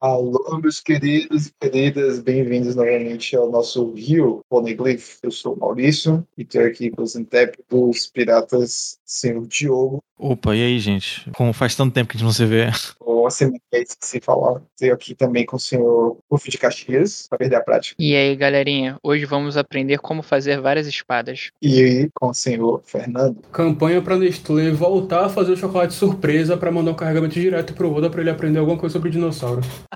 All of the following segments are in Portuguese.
Alô, meus queridos e queridas, bem-vindos novamente ao nosso Rio Poneglyph. Eu sou o Maurício e estou aqui com os intérpretes piratas Senhor Diogo. Opa, e aí, gente? Como faz tanto tempo que a gente não se vê. Ou semana que esqueci de falar. Estou aqui também com o senhor Rufo de Caxias, para perder a prática. E aí, galerinha, hoje vamos aprender como fazer várias espadas. E aí, com o senhor Fernando. Campanha pra Nestlé voltar a fazer o chocolate surpresa pra mandar um carregamento direto pro Oda pra ele aprender alguma coisa sobre dinossauro.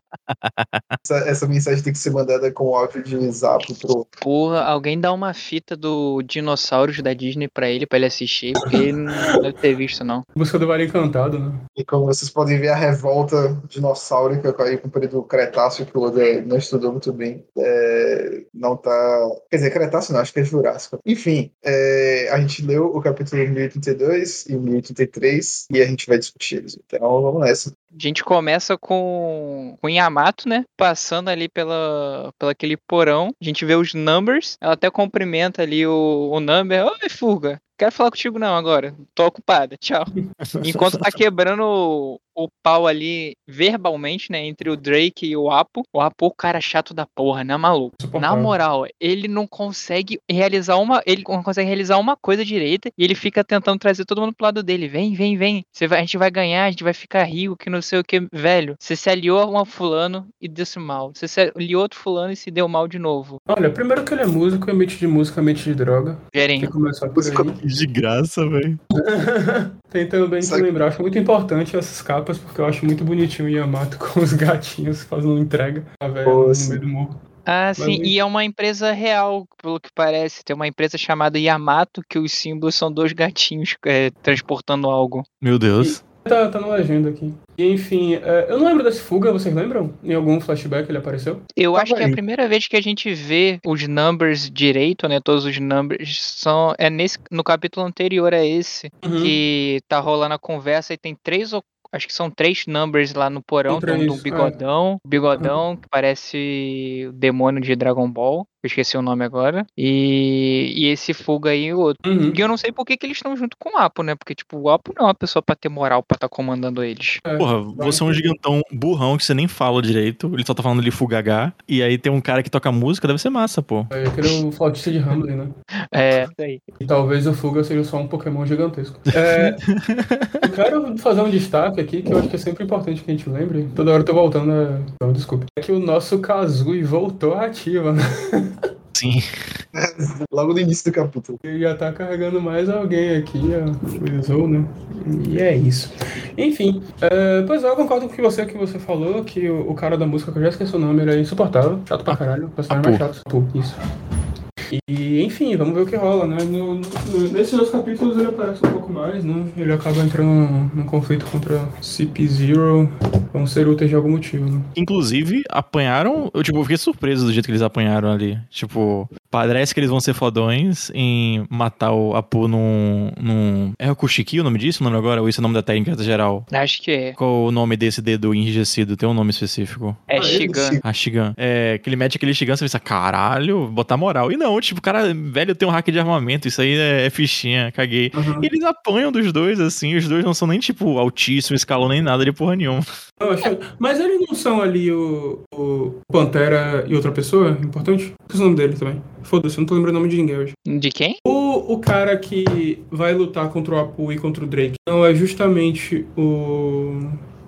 Essa, essa mensagem tem que ser mandada com áudio de zap pro. Porra, alguém dá uma fita do Dinossauros da Disney pra ele, pra ele assistir, porque ele não deve ter visto, não. Busca do Vale Encantado, né? E como vocês podem ver, a revolta dinossáurica aí com o período Cretáceo, que o Oda não estudou muito bem, é, não tá. Quer dizer, Cretáceo não, acho que é Jurássico. Enfim, é, a gente leu o capítulo 1032 e 1033 e a gente vai discutir eles. Então vamos nessa. A gente começa com, com Yamato, né? Passando ali pela, pela aquele porão. A gente vê os numbers. Ela até cumprimenta ali o, o number. Oi, Fuga. Quero falar contigo não agora. Tô ocupada. Tchau. Enquanto tá quebrando o, pau ali verbalmente, né? Entre o Drake e o Apo. O Apo, o cara chato da porra, né, maluco? Na moral, ele não consegue realizar uma. Ele não consegue realizar uma coisa direita e ele fica tentando trazer todo mundo pro lado dele. Vem, vem, vem. Vai, a gente vai ganhar, a gente vai ficar rico, que não sei o que. Velho, você se aliou a um fulano e deu-se mal. Você se aliou a outro fulano e se deu mal de novo. Olha, primeiro que ele é músico, mente de música, mente de droga. Tem Gerinho. que começar por aí. De graça, velho. Tem também que Sabe- lembrar, acho muito importante essas capas, porque eu acho muito bonitinho o Yamato com os gatinhos fazendo entrega. A velha no meio do morro. Ah, sim, Mas- e é uma empresa real, pelo que parece. Tem uma empresa chamada Yamato, que os símbolos são dois gatinhos é, transportando algo. Meu Deus. Tá, tá na legenda aqui. E, enfim, é, eu não lembro desse fuga, vocês lembram? Em algum flashback ele apareceu? Eu Tava acho que é a primeira vez que a gente vê os numbers direito, né? Todos os numbers são. É nesse, no capítulo anterior a esse. Uhum. que tá rolando a conversa e tem três ou acho que são três numbers lá no porão, tem um do é. bigodão, bigodão que parece o demônio de Dragon Ball, eu esqueci o nome agora, e, e esse Fuga aí e o outro. Uhum. E eu não sei por que, que eles estão junto com o Apo, né? Porque, tipo, o Apo não é uma pessoa pra ter moral pra estar comandando eles. É, Porra, você é um gigantão burrão que você nem fala direito. Ele só tá falando ali fugagá. E aí tem um cara que toca música, deve ser massa, pô. É, aquele é o flautista de Hamlin, né? É, isso aí. E talvez o Fuga seja só um Pokémon gigantesco. É, eu quero fazer um destaque aqui que eu acho que é sempre importante que a gente lembre. Toda hora eu tô voltando, é... então, desculpe. É que o nosso Kazui voltou ativa, né? Sim. Logo no início do capítulo. Ele já tá carregando mais alguém aqui, a Weasel, né? E é isso. Enfim, é, pois é, eu concordo com o que você, que você falou, que o, o cara da música, que eu já esqueci o nome, é insuportável, chato pra caralho, o personagem mais chato. Pô, isso. E, enfim, vamos ver o que rola, né? No, no- nesses dois capítulos ele aparece um pouco mais, né? Ele acaba entrando num, conflito contra CP0, vão ser úteis de algum motivo, né? Inclusive, apanharam. Eu, tipo, fiquei surpreso do jeito que eles apanharam ali. Tipo, parece que eles vão ser fodões em matar o Apu num. num... É o Kushiki o nome disso? O nome agora? Ou isso é o nome da técnica geral? Acho que é. Qual o nome desse dedo enrijecido? Tem um nome específico. É Ah, Shigan. esse- A Shigan. É, que ele mete aquele Shigan, você pensa, caralho, botar moral. E não, tipo, cara, velho, tem um hack de armamento, isso aí é, é fichinha, caguei. Uhum. E eles apanham dos dois, assim, os dois não são nem, tipo, altíssimo, escalão, nem nada de porra nenhuma. Achei- Mas eles não são ali o, o Pantera e outra pessoa? Importante? Esqueci o nome dele também. Foda-se, eu não tô lembrando o nome de ninguém hoje. De quem? O, o cara que vai lutar contra o Apu e contra o Drake não é justamente o.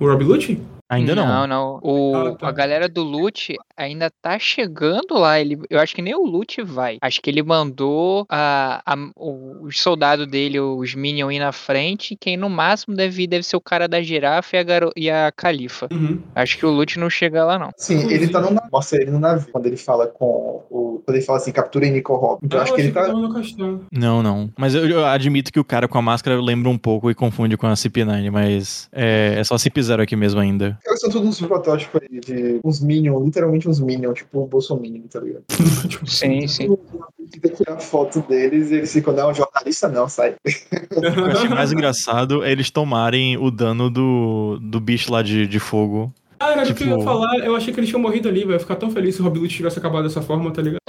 O Rob Lucci? Ainda não. Não, não. O, Ah, tá. A galera do Lute ainda tá chegando lá. Ele, eu acho que nem o Lute vai. Acho que ele mandou a, a- o- os soldados dele, os Minion, ir na frente. E quem no máximo deve ir deve ser o cara da girafa e a, garo, e a Califa. Uhum. Acho que o Lute não chega lá, não. Sim, ele tá no navio. Mostra ele no navio. Quando ele fala com o. Quando ele fala assim, capturei Nico Hop. Então Ah, acho que eu ele tá. castelo. Não, não. Mas eu, eu admito que o cara com a máscara lembra um pouco e confunde com a CP9, mas é, é só CP0 aqui mesmo ainda. Eles são todos uns protótipos aí de uns Minion, literalmente uns Minion, tipo o Bolsominion, tá ligado? Sim, sim. Tenta tirar foto deles e eles ficam, não, jornalista não, sai. O que eu achei mais engraçado é eles tomarem o dano do, do bicho lá de, de fogo. Ah, era do que eu ia Tipo- falar. Eu achei que eles tinham morrido ali, vai ficar tão feliz se o Rob tivesse acabado dessa forma, tá ligado?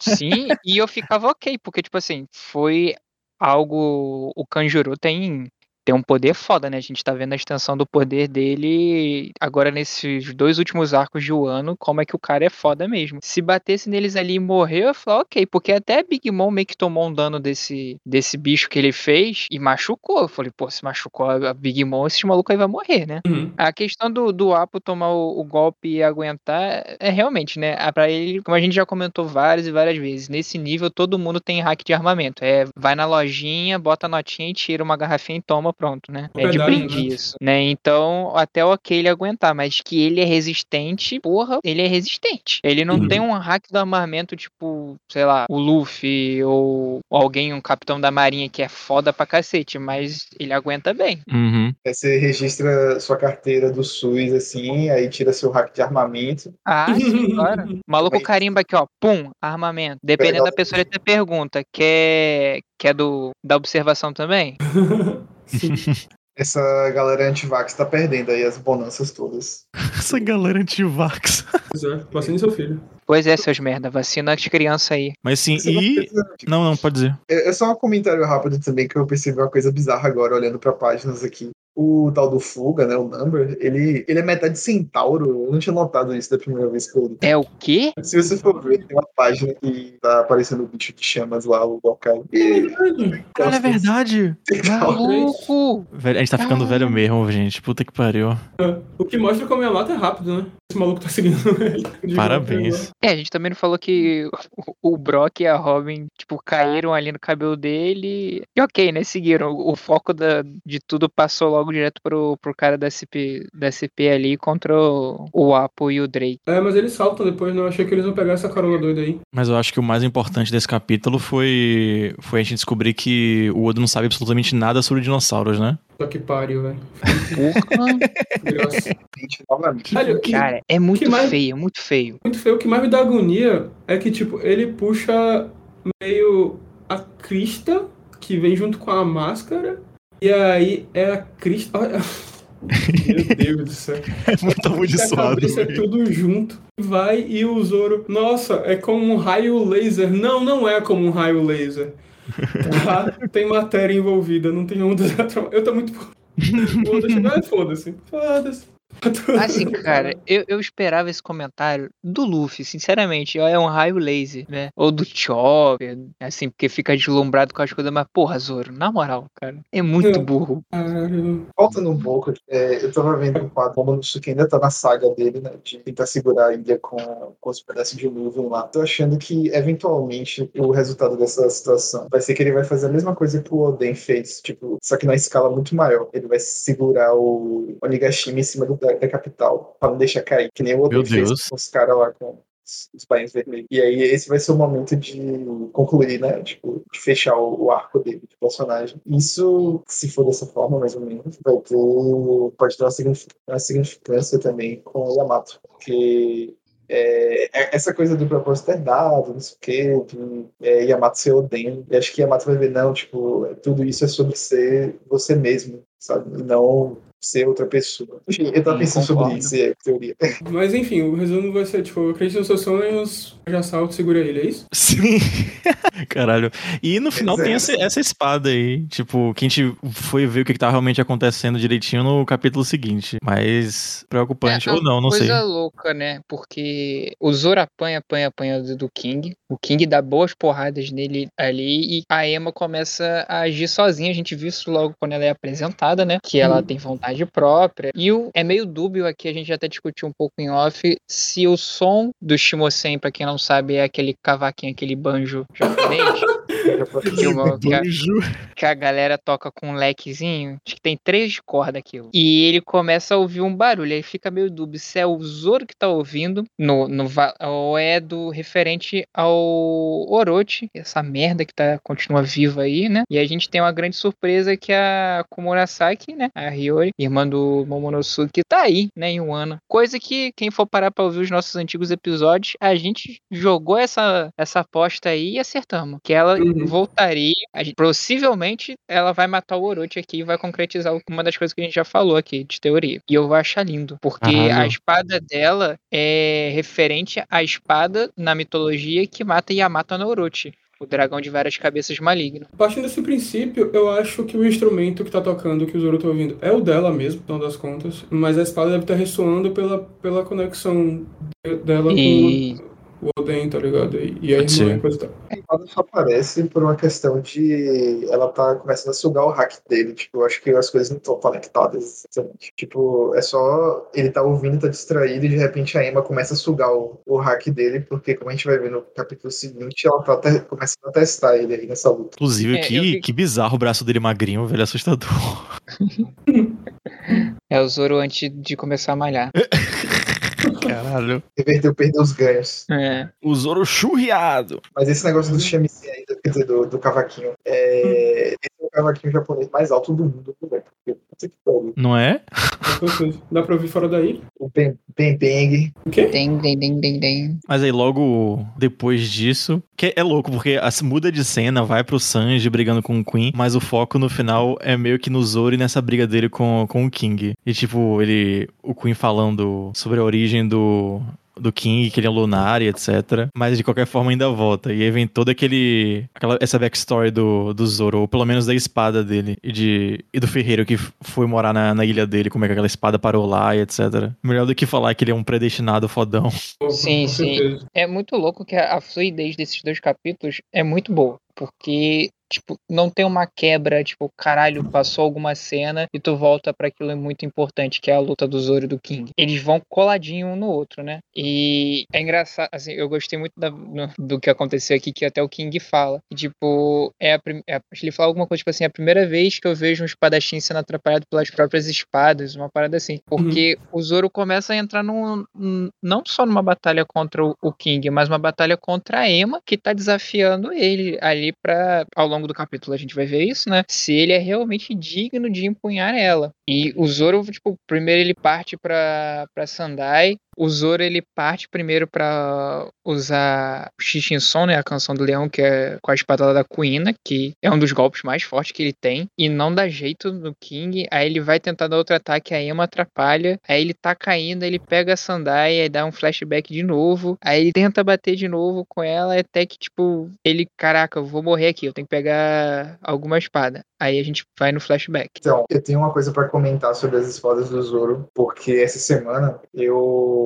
Sim, e eu ficava ok, porque, tipo assim, foi algo. O Kanjuro tem tem um poder foda, né? A gente tá vendo a extensão do poder dele agora nesses dois últimos arcos de Wano, como é que o cara é foda mesmo. Se batesse neles ali e morreu, eu falo, ok, porque até Big Mom meio que tomou um dano desse, desse bicho que ele fez e machucou. Eu falei, pô, se machucou a Big Mom, esse maluco aí vai morrer, né? Uhum. A questão do, do Apo tomar o, o golpe e aguentar é realmente, né? Ah, Pra ele, como a gente já comentou várias e várias vezes, nesse nível todo mundo tem hack de armamento. É, vai na lojinha, bota a notinha e tira uma garrafinha e toma, pronto, né? É de Verdade, brinde né? isso, né? Então, até ok ele aguentar, mas que ele é resistente, porra, ele é resistente. Ele não Uhum. tem um hack do armamento tipo, sei lá, o Luffy ou alguém, um capitão da marinha que é foda pra cacete, mas ele aguenta bem. Uhum. Aí você registra sua carteira do SUS, assim, aí tira seu hack de armamento. Ah, sim, claro. O maluco Mas- carimba aqui, ó, pum, armamento. Dependendo da pessoa, ele até pergunta, quer, quer do, da observação também? Essa galera antivax tá perdendo aí as bonanças todas. Essa galera anti-vax. Pois é, vacine seu filho. Pois é, seus merda, vacina as crianças aí. Mas sim, Você não e. precisa- Não, não, pode dizer. É é só um comentário rápido também que eu percebi uma coisa bizarra agora olhando pra páginas aqui. O tal do Fuga, né, o Number, ele, ele é metade centauro. Eu não tinha notado isso da primeira vez que eu li. É o quê? Se você for ver, tem uma página que tá aparecendo o bicho de chamas lá, o Bokai. E Cara, é verdade. Maluco! Velho, a gente tá ficando Ah. velho mesmo, gente. Puta que pariu. O que mostra como a lata é rápido, né? Esse maluco tá seguindo ele. Parabéns. É, a gente também não falou que o Brock e a Robin, tipo, caíram ali no cabelo dele. E ok, né? Seguiram. O o foco da, de tudo passou logo direto pro, pro cara da SP, da SP ali contra o, o Apo e o Drake. É, mas eles saltam depois, não. Achei que eles iam pegar essa carona doida aí. Mas eu acho que o mais importante desse capítulo foi, foi a gente descobrir que o Odo não sabe absolutamente nada sobre dinossauros, né? Só que pariu, velho. Porra! Cara, é muito mais- feio, muito feio. muito feio. O que mais me dá agonia é que, tipo, ele puxa meio a crista que vem junto com a máscara. E aí é a crista. Meu Deus do céu. É muito amaldiçoado. cabeça é tudo junto. Vai e o Zoro. Nossa, é como um raio laser. Não, não é como um raio laser. Tá? Tem matéria envolvida, não tem onda. Eu tô muito. Chegou, ah, foda-se. Foda-se. Assim, cara, eu, eu esperava esse comentário do Luffy, sinceramente. ó, É um raio laser, né? Ou do Chopper, assim, porque fica deslumbrado com as coisas. Mas, porra, Zoro, na moral, cara, é muito É. burro. Voltando um pouco, é, eu tava vendo o quadro Momonosuke ainda tá na saga dele, né? De tentar segurar a ilha com, com os pedaços de nuvem lá. Tô achando que, eventualmente, o resultado dessa situação vai ser que ele vai fazer a mesma coisa que o Oden fez, tipo, só que na escala muito maior. Ele vai segurar o Onigashima em cima do, da, da capital, pra não deixar cair, que nem o Meu fez Deus. com os caras lá com os- os bainhos vermelhos. E aí esse vai ser o momento de concluir, né? Tipo, de fechar o, o arco dele, de personagem. Isso, se for dessa forma, mais ou menos, vai ter. Pode ter uma signific- uma significância também com o Yamato. Porque é, é- essa coisa do propósito é dado, não sei o quê, de é, Yamato ser Oden. E acho que Yamato vai ver, não, tipo, tudo isso é sobre ser você mesmo, sabe? E não ser outra pessoa. Enfim, eu tava Hum, pensando sobre isso, é teoria. Mas enfim, o resumo vai ser, tipo, acredite nos seus sonhos, já salto, segura ele, é isso? Sim. Caralho. E no final tem essa, Exato. essa espada aí. Tipo, que a gente foi ver o que, que tá realmente acontecendo direitinho no capítulo seguinte. Mas preocupante. É, Ou não, não coisa sei. louca, né? Porque o Zoro apanha, apanha, apanha do do King. O King dá boas porradas nele ali e a Emma começa a agir sozinha. A gente viu isso logo quando ela é apresentada, né? Que ela Uhum. tem vontade própria. E o, é meio dúbio aqui, a gente até discutiu um pouco em off, se o som do Shimosen, pra quem não sabe, é aquele cavaquinho, aquele banjo japonês. Que, a- que a galera toca com um lequezinho. Acho que tem três cordas aquilo. E ele começa a ouvir um barulho. Aí fica meio dúbio se é o Zoro que tá ouvindo no, no, ou é do referente ao Orochi, essa merda que tá, continua viva aí, né? E a gente tem uma grande surpresa que a Komurasaki, né? A Hiyori, irmã do Momonosuke, tá aí, né? Em Wano. Coisa que quem for parar pra ouvir os nossos antigos episódios, a gente jogou essa, essa aposta aí e acertamos. Que ela Uhum. Voltaria. a gente- possivelmente ela vai matar o Orochi aqui e vai concretizar uma das coisas que a gente já falou aqui, de teoria. E eu vou achar lindo. Porque Arrasou. a espada dela é referente à espada na mitologia que mata Yamato no Orochi. o dragão de várias cabeças maligno. Partindo desse princípio, eu acho que o instrumento que tá tocando, que o Zoro tá ouvindo, é o dela mesmo, no final das contas. Mas a espada deve estar ressoando pela, pela conexão de- dela E com o Oden, tá ligado? E, e a irmã e coisa e tal. A espada só aparece por uma questão de ela tá começando a sugar o hack dele. Tipo, eu acho que as coisas não estão conectadas, exatamente. Tipo, é só ele tá ouvindo, tá distraído e de repente a Emma começa a sugar o, o hack dele, porque como a gente vai ver no capítulo seguinte, ela tá te- começando a testar ele aí nessa luta. Inclusive, É, que, vi- que bizarro o braço dele magrinho, velho, assustador. é o Zoro antes de começar a malhar. Caralho. Reverteu, perdeu os ganhos. É. O Zoro churriado. Mas esse negócio do shamisen ainda, quer dizer, do, do cavaquinho, é... esse é o cavaquinho japonês mais alto do mundo, velho. Porque, puta que pariu. Não é? Dá pra ouvir fora daí? Ben Bang, O quê? Dem, dem, dem, dem. Mas aí logo depois disso, que é louco, porque a- muda de cena, vai pro Sanji brigando com o Queen, mas o foco no final é meio que no Zoro e nessa briga dele com, com o King. E tipo, ele. O Queen falando sobre a origem do. Do King, que ele é lunar e etc. Mas de qualquer forma ainda volta. E aí vem todo aquele. Aquela, essa backstory do, do Zoro, ou pelo menos da espada dele. E, de, e do ferreiro que foi morar na, na ilha dele, como é que aquela espada parou lá e etc. Melhor do que falar que ele é um predestinado fodão. Sim, sim. É muito louco que a, a fluidez desses dois capítulos é muito boa. Porque, tipo, não tem uma quebra, tipo, caralho, passou alguma cena e tu volta pra aquilo muito importante, que é a luta do Zoro e do King. Eles vão coladinho um no outro, né? E é engraçado, assim, eu gostei muito da- do que aconteceu aqui, que até o King fala. Tipo, é a, é, ele fala alguma coisa, tipo assim, é a primeira vez que eu vejo um espadachim sendo atrapalhado pelas próprias espadas, uma parada assim. Porque o Zoro começa a entrar num, num- não só numa batalha contra o, o King, mas uma batalha contra a Emma, que tá desafiando ele ali pra. Ao longo do capítulo a gente vai ver isso, né? Se ele é realmente digno de empunhar ela. E o Zoro, tipo, primeiro ele parte pra, pra Sandai. O Zoro ele parte primeiro pra usar o Xixinson, né? A canção do leão, que é com a espadada da Kuina, que é um dos golpes mais fortes que ele tem. E não dá jeito no King. Aí ele vai tentar dar outro ataque, a Emma atrapalha. Aí ele tá caindo, ele pega a Sandai, aí dá um flashback de novo. Aí ele tenta bater de novo com ela, até que, tipo, ele, caraca, eu vou morrer aqui, eu tenho que pegar alguma espada. Aí a gente vai no flashback. Então, eu tenho uma coisa pra comentar sobre as espadas do Zoro, porque essa semana eu,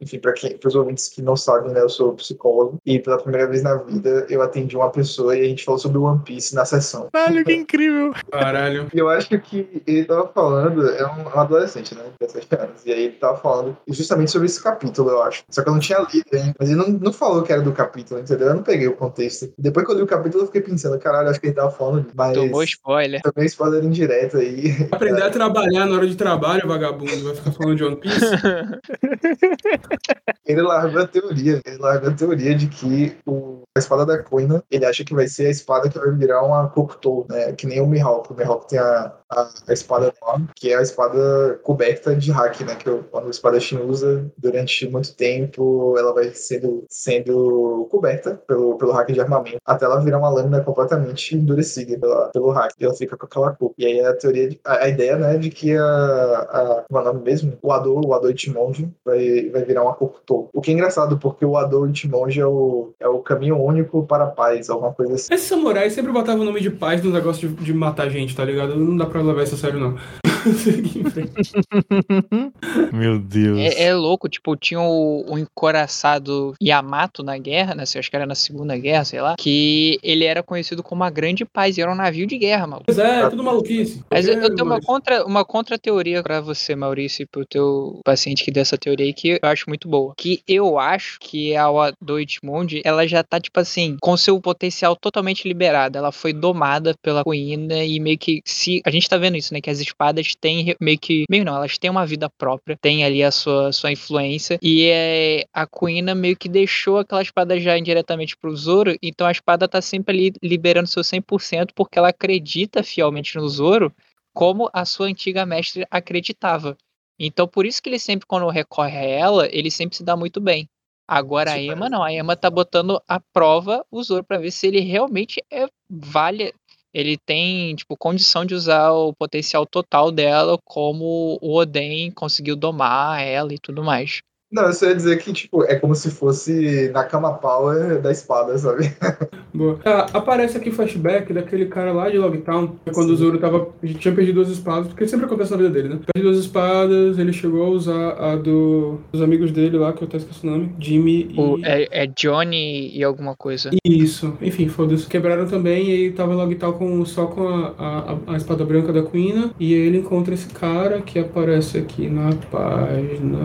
enfim, para quem, para os ouvintes que não sabem, né, eu sou psicólogo e pela primeira vez na vida eu atendi uma pessoa e a gente falou sobre One Piece na sessão. Caralho, que incrível. Caralho. E eu acho que ele tava falando, é um, um adolescente, né, 17 anos, e aí ele tava falando justamente sobre esse capítulo, eu acho. Só que eu não tinha lido ainda, mas ele não, não falou que era do capítulo, entendeu? Eu não peguei o contexto. Depois que eu li o capítulo, eu fiquei pensando, caralho, acho que ele tava falando, mas Tomou spoiler. também spoiler indireto aí. Aprender a trabalhar na hora de trabalho, vagabundo. Vai ficar falando de One Piece? Ele largou a teoria, ele largou a teoria de que o, a espada da Koina, ele acha que vai ser a espada que vai virar uma Kokutou, né? Que nem o Mihawk. O Mihawk tem a, a, a espada que é a espada coberta de hack, né? Que o, quando o espadachim usa durante muito tempo, ela vai sendo, sendo coberta pelo, pelo hack de armamento, até ela virar uma lâmina completamente endurecida pela, pelo hack. E ela fica com aquela cor. E aí a teoria, de- a, a ideia, né, de que a, a é o nome mesmo? O Ado, o Ado Ichimonji vai, vai virar uma Kokutou. O que é engraçado, porque o Ado Ichimonji é o, é o caminho único para a paz, alguma coisa assim. Esse samurai sempre botava o nome de paz no negócio de, de matar gente, tá ligado? Não dá pra levar isso a sério, não. Seguir em frente. Meu Deus. É, é louco, tipo, tinha o, o encoraçado Yamato na guerra, né? Acho que era na Segunda Guerra, sei lá. Que ele era conhecido como a Grande Paz e era um navio de guerra, maluco. Pois é, tudo maluquice. Mas eu, eu tenho uma contra, uma contra teoria pra você, Maurício, e pro teu paciente que deu essa teoria aí, que eu acho muito boa. Que eu acho que a Deutschmund, ela já tá, tipo assim, com seu potencial totalmente liberado. Ela foi domada pela Kuina e meio que se. A gente tá vendo isso, né? Que as espadas têm re- meio que. Meio não, elas têm uma vida própria, têm ali a sua, sua influência. E é, a Kuina meio que deixou aquela espada já indiretamente pro Zoro, então a espada tá sempre ali liberando seu 100% porque ela acredita fielmente no Zoro como a sua antiga mestre acreditava. Então, por isso que ele sempre, quando recorre a ela, ele sempre se dá muito bem. Agora a Emma mas- não, a Emma tá botando à prova o Zoro pra ver se ele realmente é vale, ele tem, tipo, condição de usar o potencial total dela como o Oden conseguiu domar ela e tudo mais. Não, eu só ia dizer que, tipo, é como se fosse na cama power da espada, sabe? Boa. Ah, aparece aqui flashback daquele cara lá de Logtown, quando o Zoro tava, tinha perdido duas espadas, porque sempre acontece na vida dele, né? Perde duas espadas, ele chegou a usar a do, dos amigos dele lá, que eu até esqueci o nome, Jimmy e... O- é, é Johnny e alguma coisa. Isso, enfim, foda-se. Quebraram também e ele tava em Logtown com, só com a, a, a espada branca da Queen. E ele encontra esse cara que aparece aqui na página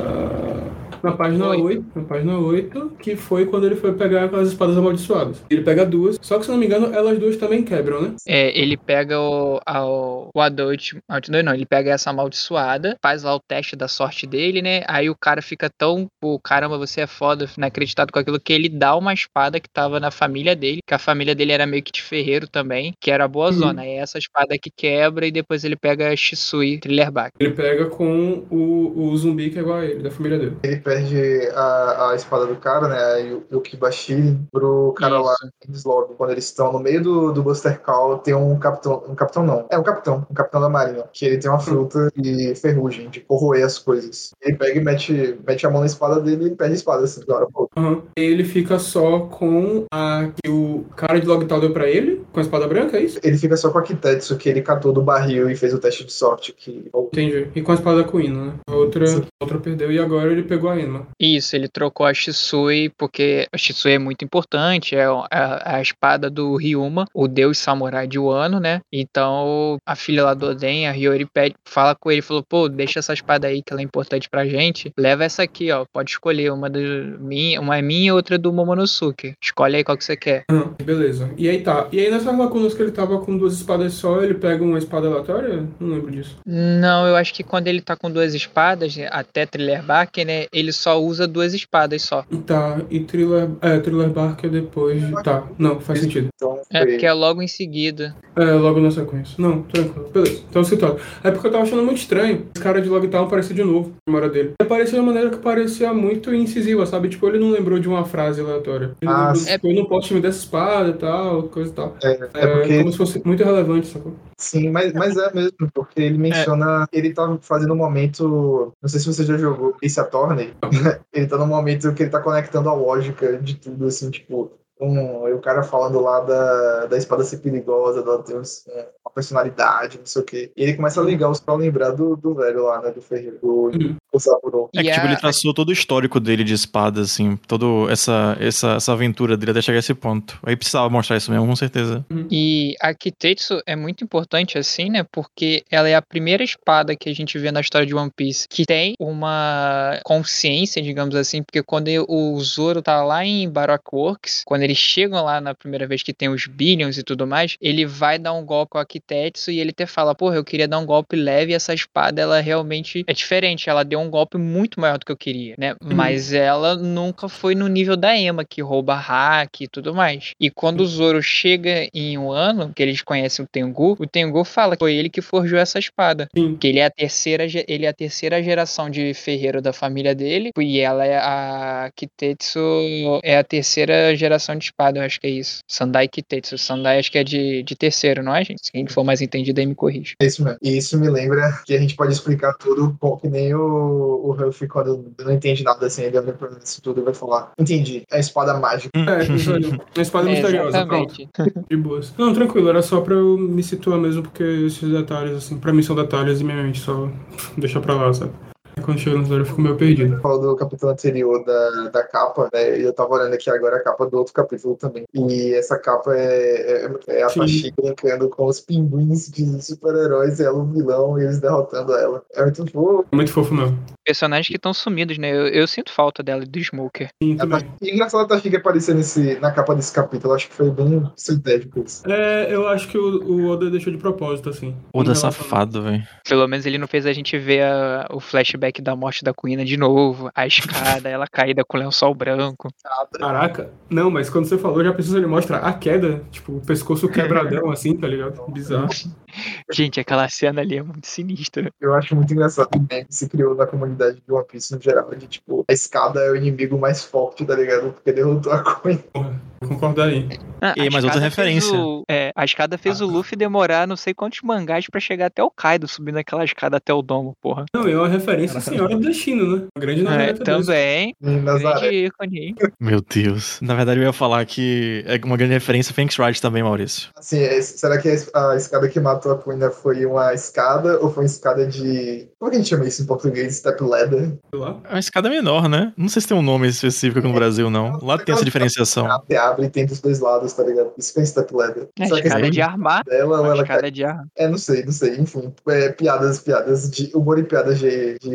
uh, na página Oito. 8, na página 8, que foi quando ele foi pegar aquelas espadas amaldiçoadas. Ele pega duas, só que se não me engano, elas duas também quebram, né? É, ele pega o, a, o, o Adult, Adult não, ele pega essa amaldiçoada, faz lá o teste da sorte dele, né? Aí o cara fica tão, pô, caramba, você é foda, inacreditado com aquilo, que ele dá uma espada que tava na família dele, que a família dele era meio que de ferreiro também, que era a boa Uhum. zona. É essa espada que quebra e depois ele pega a Shisui Trillerback. Ele pega com o, o zumbi que é igual a ele, da família dele. Ele perde a, a espada do cara, né? O, Kibashi pro cara lá Isso. Slog. Quando eles estão no meio do, do Buster Call, tem um capitão. Um capitão não. É um capitão, um capitão da marinha. Que ele tem uma fruta de ferrugem, de corroer as coisas. Ele pega e mete, mete a mão na espada dele e perde a espada assim, da hora pra outra. Aham. Ele fica só com a que o cara de Logtown deu pra ele, com a espada branca, é isso? Ele fica só com a Kitetsu que ele catou do barril e fez o teste de sorte. Que Entendi. E com a espada da Queen, né? A outra, Sim. outra perdeu e agora ele pegou a Enma. Isso, ele trocou a Shisui, porque a Shisui é muito importante, é a, a espada do Ryuma, o deus samurai de Wano, né? Então a filha lá do Oden, a Hiyori, pede, fala com ele, falou, pô, deixa essa espada aí que ela é importante pra gente, leva essa aqui, ó, pode escolher, uma, do, minha, uma é minha e outra é do Momonosuke, escolhe aí qual que você quer. Aham, beleza. E aí tá. E aí nessas lacunas que ele tava com duas espadas só, ele pega uma espada aleatória? Não lembro disso. Não, eu acho que quando ele tá com duas espadas, até Trillerback, né, ele só usa duas espadas só. E Tá, e Thriller, é, Thriller Barker depois. Tá, não, faz sentido. É, porque é logo em seguida. É, logo na sequência. Não, tranquilo. Beleza. Então citório. É porque eu tava achando muito estranho. Esse cara de Logtown aparecer de novo na memória dele. Apareceu de uma maneira que parecia muito incisiva, sabe? Tipo, ele não lembrou de uma frase aleatória. Ele Ah, lembrou, tipo, eu não posso te me dessa espada e tal, coisa e tal. É, É, é porque como se fosse muito irrelevante, sacou? Sim, mas, mas é mesmo, porque ele menciona. Ele tá fazendo um momento. Não sei se você já jogou Ace Attorney. ele tá num momento que ele tá conectando a lógica de tudo, assim, tipo. Um, e o cara falando lá da, da espada ser perigosa, dela ter uma personalidade, não sei o quê. E ele começa a ligar os pra lembrar do, do velho lá, né? Do ferreiro, do, Uhum. do Saburo. É que, tipo, ele traçou todo o histórico dele de espada, assim, toda essa, essa, essa aventura dele até chegar a esse ponto. Aí precisava mostrar isso mesmo, com certeza. E a Kitetsu é muito importante assim, né? Porque ela é a primeira espada que a gente vê na história de One Piece que tem uma consciência, digamos assim, porque quando o Zoro tá lá em Baroque Works, quando eles chegam lá na primeira vez que tem os Billions e tudo mais, ele vai dar um golpe com a Kitetsu e ele até fala, porra, eu queria dar um golpe leve e essa espada, ela realmente é diferente, ela deu um golpe muito maior do que eu queria, né? Mas ela nunca foi no nível da Emma, que rouba hack e tudo mais. E quando o Zoro chega em um ano, que eles conhecem o Tengu, o Tengu fala que foi ele que forjou essa espada. Sim. Que ele é a terceira, ele é a terceira geração de ferreiro da família dele, e ela é a Kitetsu é a terceira geração de espada, eu acho que é isso. Sandai Kitetsu. Sandai acho que é de, de terceiro, não é, gente? Se quem for mais entendido aí me corrige. É isso mesmo. E isso me lembra que a gente pode explicar tudo com que nem o, o Huff, quando não entende nada assim, ele olha pra isso tudo e vai falar: Entendi, é a espada mágica. É. Uma espada É, misteriosa, pronto. De boas. Não, tranquilo, era só pra eu me situar mesmo, porque esses detalhes, assim, pra mim são detalhes e minha mente só deixa pra lá, sabe? Quando chega no zero eu fico meio perdido. falou do capítulo anterior da, da capa, né? E eu tava olhando aqui agora a capa do outro capítulo também. E essa capa é, é, é a Sim. Tashi brincando com os pinguins de super-heróis, ela o vilão e eles derrotando ela. É muito fofo. Muito fofo mesmo. Personagens que estão sumidos, né? Eu, eu sinto falta dela e do Smoker. Sim, A também. Tashi- E engraçado a Tashi aparecer nesse, na capa desse capítulo. Eu acho que foi bem estratégico isso. É, eu acho que o, o Oda deixou de propósito, assim. Oda safado, velho. Pelo menos ele não fez a gente ver a- o flashback da morte da Queen de novo, a escada, ela caída com o lençol branco. Caraca, não, mas quando você falou, já precisa ele mostra a queda, tipo, o pescoço quebradão, assim, tá ligado? Bizarro. Gente, aquela cena ali é muito sinistra. Eu acho muito engraçado o meme que se criou na comunidade de One Piece no geral. De tipo, a escada é o inimigo mais forte, tá ligado? Porque derrotou a vou concordar aí. Ah, E mais outra referência. o- é, a escada fez o Luffy demorar não sei quantos mangás pra chegar até o Kaido, subindo aquela escada até o domo, porra. Não, é uma referência à Senhora do Destino, né? Uma grande É, Nazaré Tedesco. também, grande ícone. Meu Deus. Na verdade, eu ia falar que é uma grande referência a Phoenix Wright também, Maurício. Assim, é- será que a escada que matou a Queen foi uma escada ou foi uma escada de. Como é que a gente chama isso em português? Step ladder? Sei lá. É uma escada menor, né? Não sei se tem um nome específico aqui no Brasil, não. Lá tem essa diferenciação. Abre, abre e tem dos dois lados, tá ligado? Isso é step ladder. A Será que escada de armar. dela ou A ela escada de armar. É, não sei, não sei. Enfim, é, piadas, piadas de humor e piadas de, de.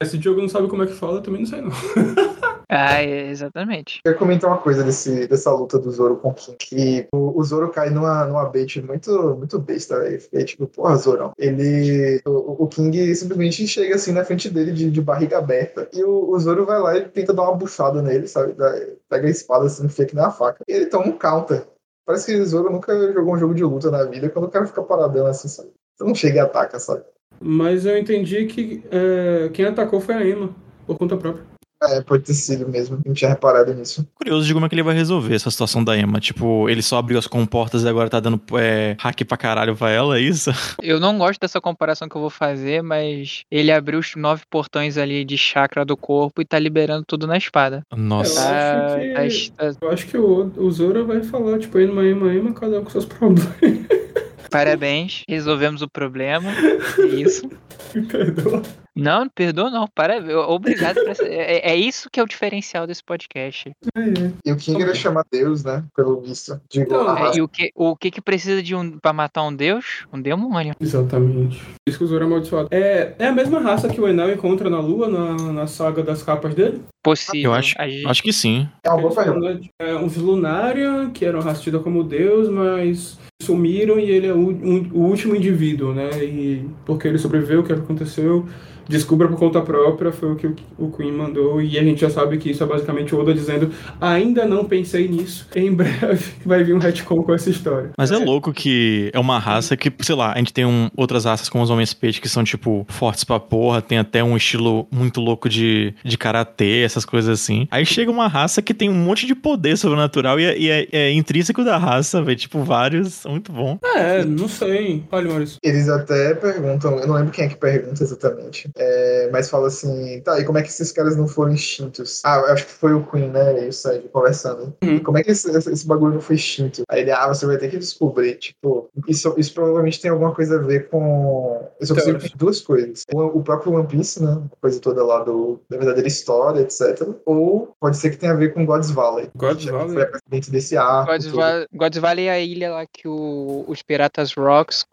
Esse jogo não sabe como é que fala, eu também não sei não. Ah, é, exatamente. Eu comentar uma coisa desse, dessa luta do Zoro com o King, que o, o Zoro cai numa, numa bait muito, muito besta, velho. Fiquei tipo, porra, Zoro. Ele. O, o King simplesmente chega assim na frente dele de, de barriga aberta. E o, o Zoro vai lá e tenta dar uma buchada nele, sabe? Dá- pega a espada assim, aqui na faca. E ele toma um counter. Parece que o Zoro nunca jogou um jogo de luta na vida quando o cara fica paradão assim, sabe? Você não chega e ataca, sabe? Mas eu entendi que é, quem atacou foi a Emma, por conta própria. É, pode ter sido mesmo. Não tinha reparado nisso. Curioso de como é que ele vai resolver essa situação da Emma. Tipo, ele só abriu as comportas e agora tá dando é, hack pra caralho pra ela, é isso? Eu não gosto dessa comparação que eu vou fazer, mas ele abriu os nove portões ali de chakra do corpo e tá liberando tudo na espada. Nossa. Eu Tá, acho que- tá- tá- Eu acho que o, o Zoro vai falar, tipo, Emma, Emma, Emma, cada um com seus problemas. parabéns, resolvemos o problema. É isso. Me perdoa. Não, não perdoa não. Parabéns. Obrigado por essa... é, é isso que é o diferencial desse podcast. É, é. E o King era chamar Deus, né? Pelo visto. Não, a É, e o que, o que que precisa de um pra matar um deus? Um demônio. Exatamente. Isso que o Zoro é amaldiçoado. É, é a mesma raça que o Enel encontra na Lua, na, na saga das capas dele? Possível. Eu acho, gente- acho que sim. É uma boa pergunta. né, É, uns Lunária, que eram raças como Deus, mas sumiram e ele é o, um- o último indivíduo, né? E porque ele sobreviveu, o que aconteceu, descubra por conta própria, foi o que o, Queen mandou, e a gente já sabe que isso é basicamente o Oda dizendo, ainda não pensei nisso, em breve vai vir um retcon com essa história. Mas é louco que é uma raça que, sei lá, a gente tem um- outras raças como os homens peixe que são, tipo, fortes pra porra, tem até um estilo muito louco de, de karatê, essas coisas assim. Aí chega uma raça que tem um monte de poder sobrenatural e é, e é- é intrínseco da raça, velho. Tipo, vários. Muito bom. É, não sei. Olha, Maurício. Eles até perguntam, eu não lembro quem é que pergunta exatamente, é, mas fala assim, tá, e como é que esses caras não foram extintos? Ah, eu acho que foi o Queen, né, e o Sanji conversando. Uhum. Como é que esse, esse bagulho não foi extinto? Aí ele, ah, você vai ter que descobrir, tipo, isso, isso provavelmente tem alguma coisa a ver com... Eu só consigo duas coisas. O, o próprio One Piece, né, a coisa toda lá do, da verdadeira história, etc. Ou pode ser que tenha a ver com God's Valley. God's Valley? Foi dentro desse arco. Gods. Va Gods Valley é a ilha lá que o- os piratas Rocks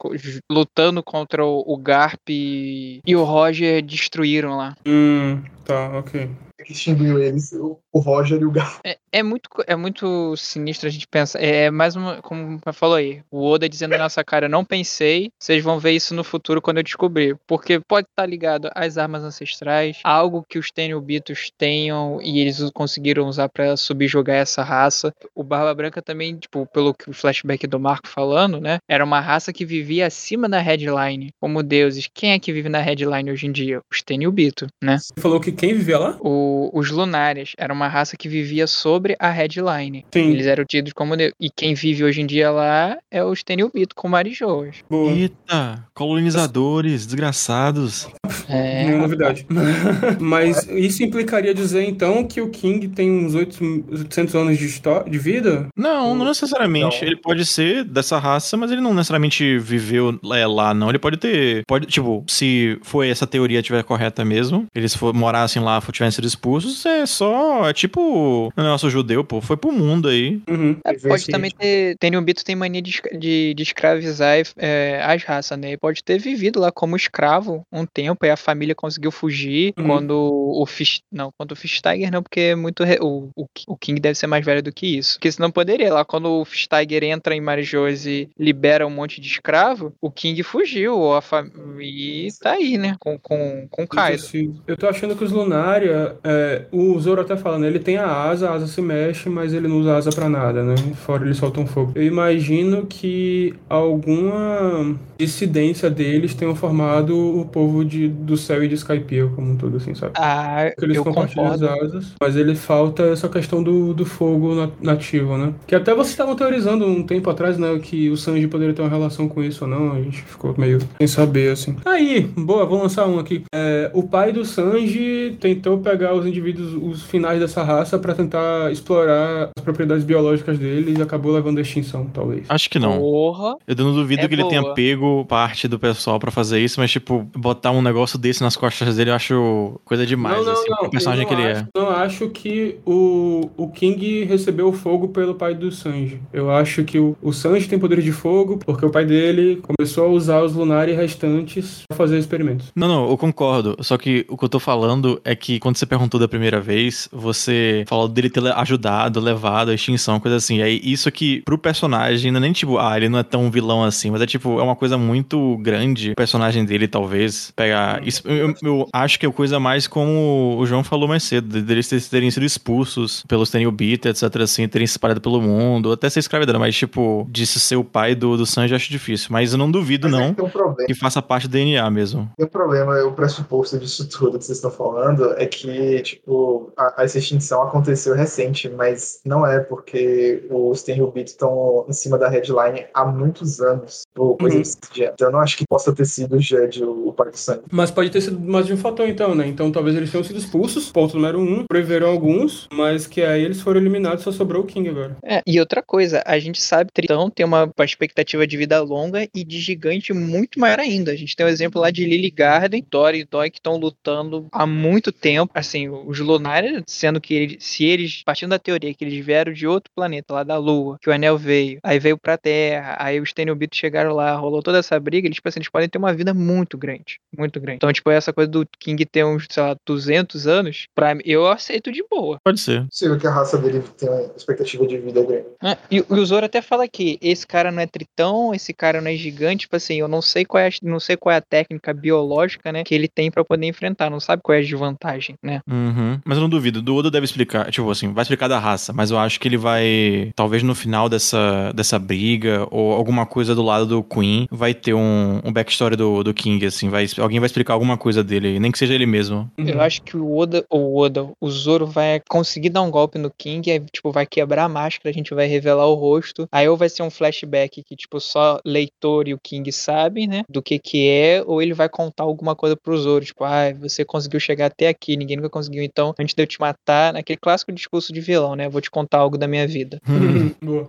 lutando contra o, o Garp e, e o Roger destruíram lá. Hum, tá, ok. Que extinguiu eles, o, o Roger e o Garf. É, é muito, é muito sinistro a gente pensar. É mais uma, como eu falou aí, o Oda dizendo na nossa cara, não pensei, vocês vão ver isso no futuro quando eu descobrir. Porque pode estar ligado às armas ancestrais, algo que os Tenryubitos tenham e eles conseguiram usar pra subjugar essa raça. O Barba Branca também, tipo, pelo que o flashback do Marco falando, né? Era uma raça que vivia acima da headline, como deuses. Quem é que vive na headline hoje em dia? Os Tenryubito, né? Você falou que quem vivia lá? O- os Lunares era uma raça que vivia sobre a headline. Sim. Eles eram tidos como. E quem vive hoje em dia lá é os Tenryubito com Marijoas. Eita, colonizadores, desgraçados. É, Nenhuma novidade. Mas isso implicaria dizer, então, que o King tem uns 8 800 anos de, histó- de vida? Não, não Não. necessariamente. Ele pode ser dessa raça, mas ele não necessariamente viveu é, lá, não. Ele pode ter. Pode, tipo, se foi essa teoria estiver correta mesmo, eles for, morassem lá, tivessem sido expulsos, é só. É tipo. O negócio judeu, pô. Foi pro mundo aí. Uhum. É, pode também ter. Tenryubito tem mania de, de, de escravizar é, as raças, né? Ele pode ter vivido lá como escravo um tempo, e a família conseguiu fugir Uhum. quando o Fish. Não, quando o Fish Tiger não, porque é muito. re- O, o, o King deve ser mais velho do que isso. Porque senão poderia. Lá quando o Fish Tiger entra em Marijos e libera um monte de escravo, o King fugiu. ou A fam... E tá aí, né? Com, com, com o Kaido. Eu tô achando que os Lunária É, o Zoro até fala, né? Ele tem a asa, a asa se mexe, mas ele não usa asa pra nada, né? Fora ele solta um fogo. Eu imagino que alguma dissidência deles tenham formado o povo de, do céu e de Skypiea como um todo, assim, sabe? Ah, Porque eles eu compartilham as concordo. asas, mas ele falta essa questão do, do fogo na- nativo, né? Que até vocês estavam teorizando um tempo atrás, né? Que o Sanji poderia ter uma relação com isso ou não. A gente ficou meio sem saber, assim. Aí, boa, vou lançar um aqui. É, o pai do Sanji tentou pegar os indivíduos, os finais dessa raça, pra tentar explorar as propriedades biológicas deles e acabou levando à extinção, talvez. Acho que não. Porra. Eu não duvido É que ele tenha boa. pego parte do pessoal pra fazer isso, mas, tipo, botar um negócio desse nas costas dele eu acho coisa demais, assim, pro personagem que não ele acho, é. Não acho que o, o King recebeu o fogo pelo pai do Sanji. Eu acho que o, o Sanji tem poder de fogo porque o pai dele começou a usar os Lunari restantes pra fazer experimentos. Não, não, eu concordo. Só que o que eu tô falando é que quando você perguntou da primeira vez, você falou dele ter ajudado, levado à extinção, coisa assim. Aí isso que pro personagem, não é nem tipo, ah, ele não é tão vilão assim, mas é tipo, é uma coisa muito grande. O personagem dele, talvez, pegar. Isso, eu, eu acho que é coisa mais como o João falou mais cedo, de- deles ter- terem sido expulsos pelos Tenryubito, etc, assim, terem se espalhado pelo mundo, até ser escravidão, mas tipo, de se ser o pai do, do Sanji, eu acho difícil. Mas eu não duvido, Mas é não, que tem um que faça parte do DNA mesmo. E o problema, o pressuposto disso tudo que vocês estão falando é que, tipo, a, essa extinção aconteceu recente, mas não é porque os Tenryubito estão em cima da headline há muitos anos, ou coisa Uhum. desse gênero. Então eu não acho que possa ter sido o Jed o, o pai do sangue. Mas pode ter sido mais de um fator, então, né? Então talvez eles tenham sido expulsos, ponto número um. Preveram alguns, mas que aí eles foram eliminados, só sobrou o King agora. É, e outra coisa, a gente sabe que Tritão tem uma expectativa de vida longa e de gigante muito maior ainda. A gente tem o exemplo lá de Lily Garden, Dory e Doi que estão lutando há muito tempo. Assim, os Lunares, sendo que eles, se eles, partindo da teoria que eles vieram de outro planeta, lá da Lua, que o Anel veio, aí veio pra Terra, aí os Tenryubito chegaram lá, rolou toda essa briga, eles, tipo assim, eles podem ter uma vida muito grande, muito grande. Então, tipo, essa coisa do King ter uns, sei lá, 200 anos, pra mim, eu aceito de boa. Pode ser. Possível que a raça dele tenha uma expectativa de vida grande. É, e, e o Zoro até fala que esse cara não é tritão, esse cara não é gigante, tipo assim, eu não sei qual é a, não sei qual é a técnica biológica, né, que ele tem pra poder enfrentar, não sabe qual é a desvantagem, né? Uhum. Mas eu não duvido. Do Oda deve explicar, tipo assim, vai explicar da raça, mas eu acho que ele vai, talvez no final dessa, dessa briga, ou alguma coisa do lado do Queen, vai ter um, um backstory do, do King, assim, vai, alguém vai explicar alguma coisa dele, nem que seja ele mesmo. Eu acho que o Oda, o Oda, o Zoro vai conseguir dar um golpe no King, aí, tipo, vai quebrar a máscara, a gente vai revelar o rosto, aí ou vai ser um flashback que, tipo, só leitor e o King sabem, né, do que que é, ou ele vai contar alguma coisa pro Zoro, tipo, ah, você conseguiu chegar até aqui, ninguém nunca conseguiu, então, antes de eu te matar, naquele clássico discurso de vilão, né, vou te contar algo da minha vida.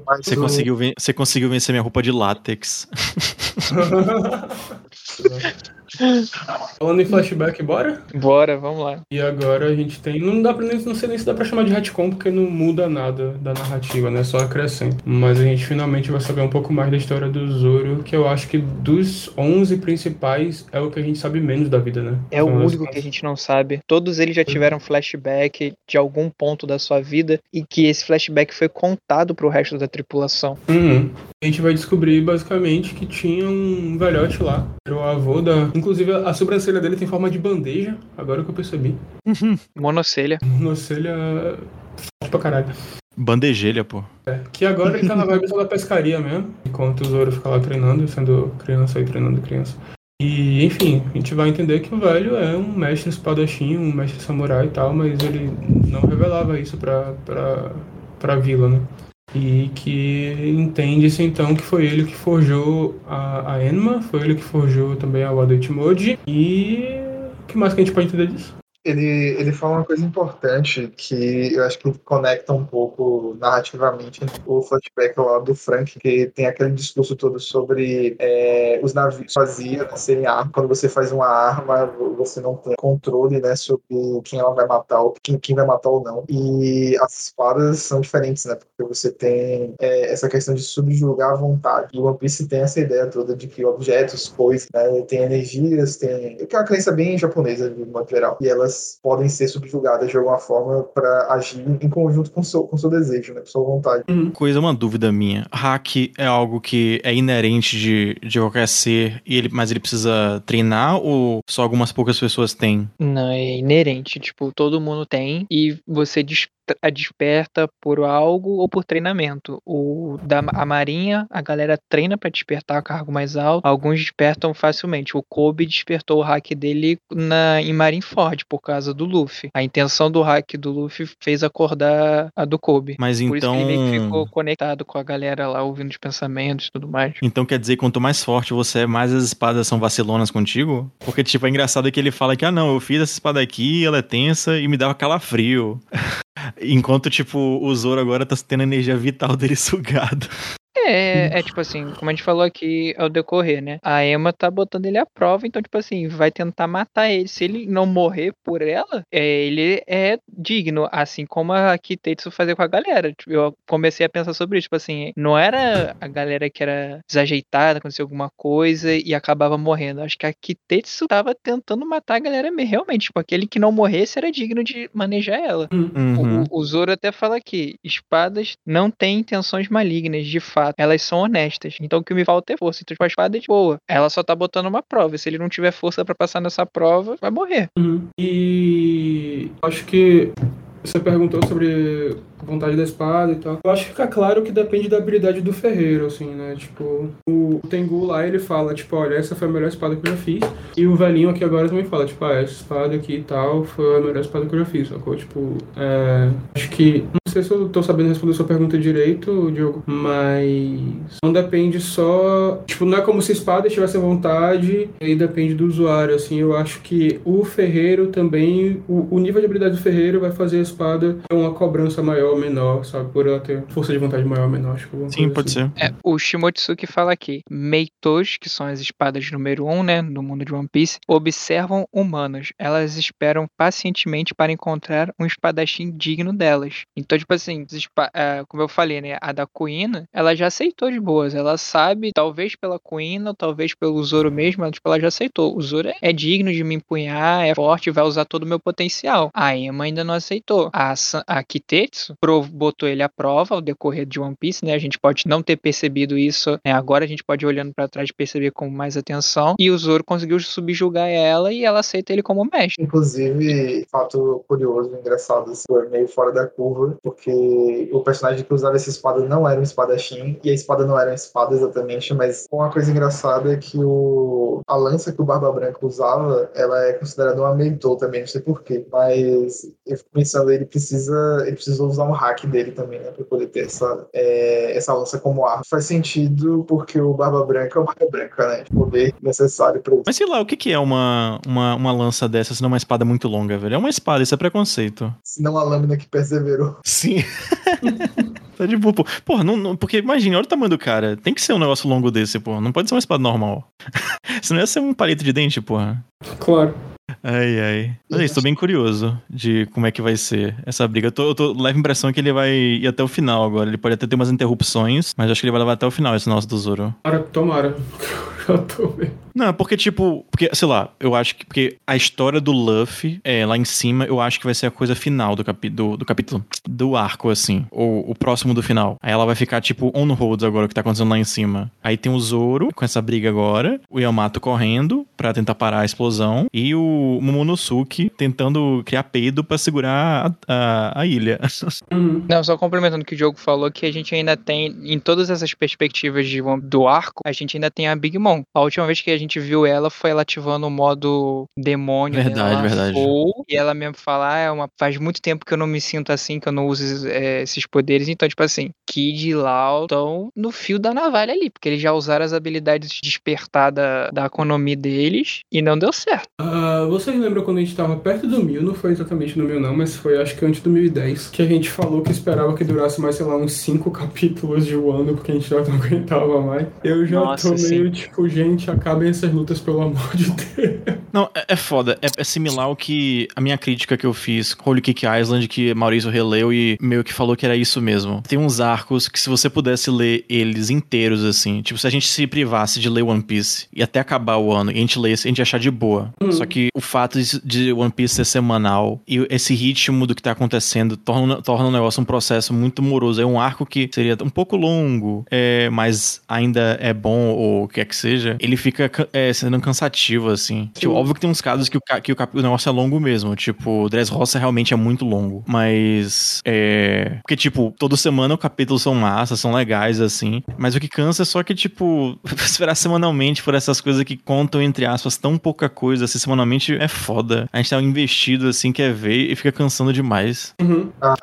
Mas Você conseguiu, você conseguiu vencer minha roupa de látex. Falando em flashback, bora? Bora, vamos lá. E agora a gente tem. Não dá pra nem, não sei nem se dá pra chamar de retcon, porque não muda nada da narrativa, né? Só acrescenta. Mas a gente finalmente vai saber um pouco mais da história do Zoro, que eu acho que dos 11 principais é o que a gente sabe menos da vida, né? É o Então, único que a gente não sabe. Todos eles já tiveram flashback de algum ponto da sua vida e que esse flashback foi contado pro resto da tripulação. Uhum. A gente vai descobrir basicamente que tinha um velhote lá. Era o avô da. Inclusive, a sobrancelha dele tem forma de bandeja, agora que eu percebi. Monocelha. Sobrancelha forte pra caralho. Bandejelha, pô. Que agora ele tá na vibe da pescaria mesmo. Enquanto o Zoro fica lá treinando, sendo criança e treinando criança. E, enfim, a gente vai entender que o velho é um mestre espadachim, um mestre samurai e tal, mas ele não revelava isso pra, pra, pra vila, né? E que entende-se então que foi ele que forjou a, a Enma, foi ele que forjou também a Wada Ichimoji. E o que mais que a gente pode entender disso? Ele, ele fala uma coisa importante que eu acho que conecta um pouco narrativamente o flashback lá do Frank, que tem aquele discurso todo sobre é, os navios fazia né, serem arma. Quando você faz uma arma, você não tem controle né, sobre quem ela vai matar, ou quem, quem vai matar ou não. E as espadas são diferentes, né? Porque você tem é, essa questão de subjugar a vontade. E o One Piece tem essa ideia toda de que objetos, coisas, né, tem energias, tem. que é uma crença bem japonesa, de modo geral. E elas elas podem ser subjugadas de alguma forma para agir em conjunto com seu, com seu desejo, né? Com sua vontade. Coisa, uma dúvida minha. Hack é algo que é inerente de, de qualquer ser, e ele, mas ele precisa treinar ou só algumas poucas pessoas têm? Não, é inerente. Tipo, todo mundo tem e você des- a desperta por algo ou por treinamento. O da a Marinha, a galera treina pra despertar cargo mais alto. Alguns despertam facilmente. O Kobe despertou o hack dele na, em Marineford por causa do Luffy. A intenção do hack do Luffy fez acordar a do Kobe. Mas Por isso então. que ele meio que ficou conectado com a galera lá, ouvindo os pensamentos e tudo mais. Então quer dizer quanto mais forte você é, mais as espadas são vacilonas contigo? Porque, tipo, é engraçado que ele fala que, ah, não, eu fiz essa espada aqui, ela é tensa e me dava calafrio. Enquanto, tipo, o Zoro agora tá tendo a energia vital dele sugada. É, é tipo assim, como a gente falou aqui ao decorrer, né? A Emma tá botando ele à prova, então, tipo assim, vai tentar matar ele. Se ele não morrer por ela, é, ele é digno, assim como a Kitetsu fazia com a galera. Tipo, Eu comecei a pensar sobre isso, tipo assim, não era a galera que era desajeitada, aconteceu alguma coisa e acabava morrendo. Acho que a Kitetsu tava tentando matar a galera mesmo, realmente. Tipo, aquele que não morresse era digno de manejar ela. Uhum. O, o Zoro até fala aqui: espadas não têm intenções malignas, de fato. Elas são honestas. Então o que me falta é força. Então, tipo, a espada é de boa. Ela só tá botando uma prova. Se ele não tiver força pra passar nessa prova, vai morrer. Uhum. E acho que você perguntou sobre vontade da espada e tal. Eu acho que fica claro que depende da habilidade do ferreiro, assim, né? Tipo, o Tengu lá, ele fala, tipo, olha, essa foi a melhor espada que eu já fiz. E o velhinho aqui agora também fala, tipo, ah, essa espada aqui e tal foi a melhor espada que eu já fiz, sacou? Tipo, é... Acho que... Não sei se eu tô sabendo responder sua pergunta direito, Diogo, mas... Não depende só... Tipo, não é como se a espada tivesse à vontade e depende do usuário, assim. Eu acho que o ferreiro também... O, o nível de habilidade do ferreiro vai fazer a espada ter uma cobrança maior ou menor, sabe? Por ela ter força de vontade maior ou menor, acho que Sim, pode assim. ser. É, o Shimotsuki fala aqui: Meitos, que são as espadas número 1, um, né, no mundo de One Piece, observam humanos. Elas esperam pacientemente para encontrar um espadachim digno delas. Então, tipo assim, ah, como eu falei, né, a da Kuina, ela já aceitou de boas. Ela sabe, talvez pela Kuina, talvez pelo Zoro mesmo, ela, tipo, ela já aceitou. O Zoro é digno de me empunhar, é forte, vai usar todo o meu potencial. A Emma ainda não aceitou. A, a Kitetsu botou ele à prova ao decorrer de One Piece, né? A gente pode não ter percebido isso, né? Agora a gente pode ir olhando pra trás perceber com mais atenção. E o Zoro conseguiu subjugar ela e ela aceita ele como mestre. Inclusive, fato curioso, engraçado, assim, foi meio fora da curva, porque o personagem que usava essa espada não era um espadachim, e a espada não era uma espada exatamente, mas uma coisa engraçada é que o, a lança que o Barba Branca usava, ela é considerada uma Meitou também, não sei porquê, mas eu fico pensando, ele precisa, ele precisa usar um hack dele também, né, pra poder ter essa, é, essa lança como arma. Faz sentido porque o Barba Branca é o Barba Branca, né, de poder necessário pra isso. Mas sei lá, o que, que é uma, uma, uma lança dessa se não é uma espada muito longa, velho? É uma espada, isso é preconceito. Se não a lâmina que perseverou. Sim. tá de boa, pô. Porra, não, não- porque imagina, olha o tamanho do cara. Tem que ser um negócio longo desse, pô. Não pode ser uma espada normal. Senão ia ser um palito de dente, porra. Claro. Ai, ai. Mas é isso, tô bem curioso de como é que vai ser essa briga. Eu tô, eu tô leve a impressão que ele vai ir até o final agora. Ele pode até ter umas interrupções, mas acho que ele vai levar até o final esse nosso do Zoro. Tomara, tomara. Já tô vendo. Não, porque, tipo, porque, sei lá, eu acho que porque a história do Luffy é, lá em cima, eu acho que vai ser a coisa final do, capi, do, do capítulo, do arco, assim, ou o próximo do final. Aí ela vai ficar, tipo, on hold agora, o que tá acontecendo lá em cima. Aí tem o Zoro com essa briga agora, o Yamato correndo pra tentar parar a explosão, e o Momonosuke tentando criar peido pra segurar a, a, a ilha. Uhum. Não, só complementando o que o Diogo falou, que a gente ainda tem, em todas essas perspectivas de, do arco, a gente ainda tem a Big Mom. A última vez que a gente viu ela foi ela ativando o modo demônio Verdade, dela, verdade. Full, e ela mesmo fala, ah, é uma, faz muito tempo que eu não me sinto assim, que eu não uso é, esses poderes. Então, tipo assim, Kid e Lau estão no fio da navalha ali, porque eles já usaram as habilidades de despertar da, da economia deles e não deu certo. Ah, vocês lembram quando a gente tava perto do mil? Não foi exatamente no mil, não, mas foi acho que antes do 1010. Que a gente falou que esperava que durasse mais, sei lá, uns cinco capítulos de Wano, porque a gente já não aguentava mais. Eu já Nossa, tô meio tipo, gente, acabem essas lutas, pelo amor de Deus. Não, é, é foda. É, é similar ao que a minha crítica que eu fiz com Holy Kick Island, que Maurício releu e meio que falou que era isso mesmo. Tem uns arcos que se você pudesse ler eles inteiros, assim, tipo, se a gente se privasse de ler One Piece e até acabar o ano e a gente lesse, a gente ia achar de boa. Só que o fato de, One Piece ser semanal e esse ritmo do que tá acontecendo torna, torna o negócio um processo muito moroso. É um arco que seria um pouco longo, é, mas ainda é bom ou o que é que seja. Ele fica ca- é, sendo cansativo, assim. Tipo, óbvio que tem uns casos que o, que o, o negócio é longo mesmo. Tipo, o Dressrosa realmente é muito longo. Mas. É. Porque, tipo, toda semana o capítulo são massas, são legais, assim. Mas o que cansa é só que, tipo, esperar semanalmente por essas coisas que contam, entre aspas, tão pouca coisa, assim, semanalmente é foda. A gente tá investido, assim, quer ver e fica cansando demais. Uhum. Ah.